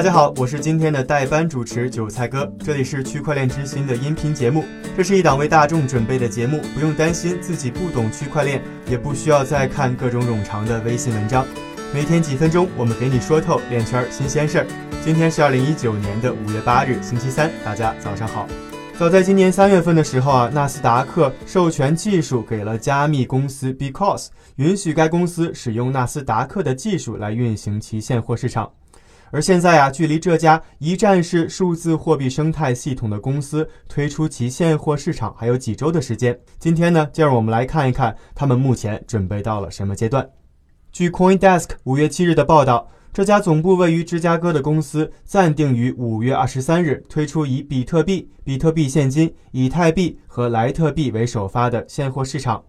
大家好，我是今天的代班主持韭菜哥，这里是区块链之心的音频节目。这是一档为大众准备的节目，不用担心自己不懂区块链，也不需要再看各种冗长的微信文章。每天几分钟，我们给你说透链圈新鲜事儿。今天是二零一九年的五月八日，星期三，大家早上好。早在今年三月份的时候啊，纳斯达克授权技术给了加密公司 Because，允许该公司使用纳斯达克的技术来运行其现货市场。而现在啊，距离这家一站式数字货币生态系统的公司推出其现货市场还有几周的时间。今天呢，就让我们来看一看他们目前准备到了什么阶段。据 CoinDesk 五月七日的报道。这家总部位于芝加哥的公司暂定于五月二十三日推出以比特币、比特币现金、以太币和莱特币为首发的现货市场。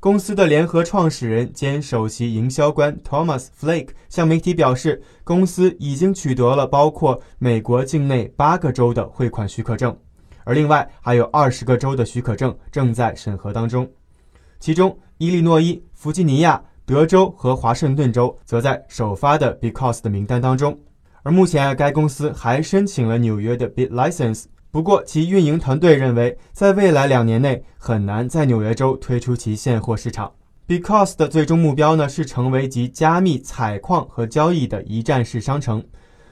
公司的联合创始人兼首席营销官 Thomas Flake 向媒体表示，公司已经取得了包括美国境内八个州的汇款许可证，而另外还有二十个州的许可证正在审核当中，其中伊利诺伊、弗吉尼亚。德州和华盛顿州则在首发的 Because 的名单当中，而目前该公司还申请了纽约的 Bit License。不过，其运营团队认为，在未来两年内很难在纽约州推出其现货市场。Because 的最终目标呢是成为集加密、采矿和交易的一站式商城，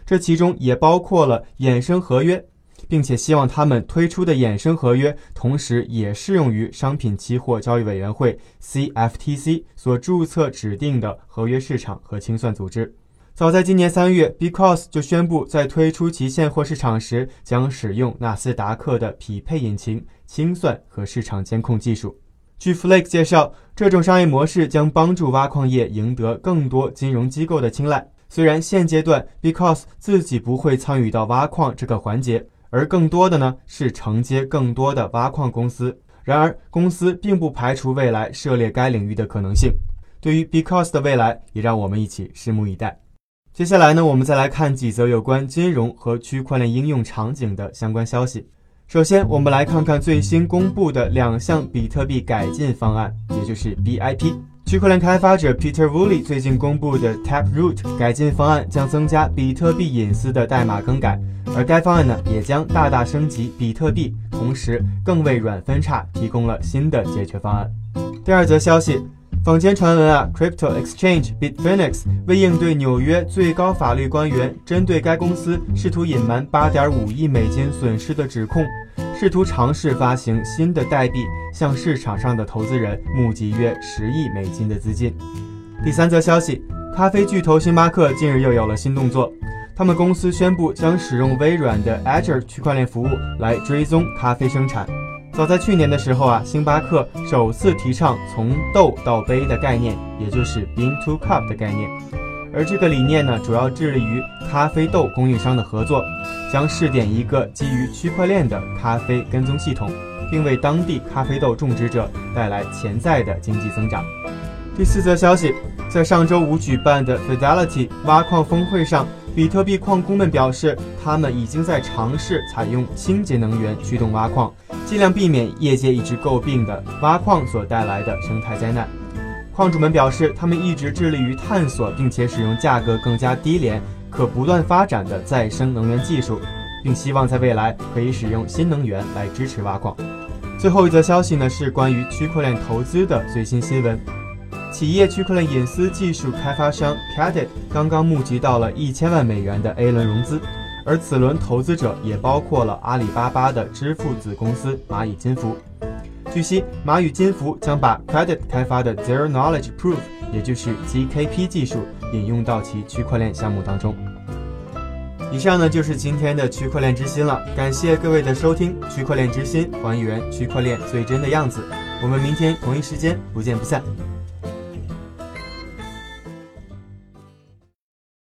这其中也包括了衍生合约。并且希望他们推出的衍生合约，同时也适用于商品期货交易委员会 （CFTC） 所注册指定的合约市场和清算组织。早在今年三月，Because 就宣布在推出其现货市场时，将使用纳斯达克的匹配引擎、清算和市场监控技术。据 Flake 介绍，这种商业模式将帮助挖矿业赢得更多金融机构的青睐。虽然现阶段 Because 自己不会参与到挖矿这个环节。而更多的呢是承接更多的挖矿公司。然而，公司并不排除未来涉猎该领域的可能性。对于 Because 的未来，也让我们一起拭目以待。接下来呢，我们再来看几则有关金融和区块链应用场景的相关消息。首先，我们来看看最新公布的两项比特币改进方案，也就是 BIP。区块链开发者 Peter Woolley 最近公布的 Taproot 改进方案将增加比特币隐私的代码更改。而该方案呢，也将大大升级比特币，同时更为软分叉提供了新的解决方案。第二则消息，坊间传闻啊，Crypto Exchange Bitfinex 为应对纽约最高法律官员针对该公司试图隐瞒8.5亿美金损失的指控，试图尝试发行新的代币，向市场上的投资人募集约十亿美金的资金。第三则消息，咖啡巨头星巴克近日又有了新动作。他们公司宣布将使用微软的 Azure 区块链服务来追踪咖啡生产。早在去年的时候啊，星巴克首次提倡从豆到杯的概念，也就是 Bean to Cup 的概念。而这个理念呢，主要致力于咖啡豆供应商的合作，将试点一个基于区块链的咖啡跟踪系统，并为当地咖啡豆种植者带来潜在的经济增长。第四则消息，在上周五举办的 Fidelity 挖矿峰会上。比特币矿工们表示，他们已经在尝试采用清洁能源驱动挖矿，尽量避免业界一直诟病的挖矿所带来的生态灾难。矿主们表示，他们一直致力于探索并且使用价格更加低廉、可不断发展的再生能源技术，并希望在未来可以使用新能源来支持挖矿。最后一则消息呢，是关于区块链投资的最新新闻。企业区块链隐私技术开发商 Cadit 刚刚募集到了一千万美元的 A 轮融资，而此轮投资者也包括了阿里巴巴的支付子公司蚂蚁金服。据悉，蚂蚁金服将把 Cadit 开发的 Zero Knowledge Proof，也就是 ZKP 技术引用到其区块链项目当中。以上呢就是今天的区块链之心了，感谢各位的收听。区块链之心，还原区块链最真的样子。我们明天同一时间不见不散。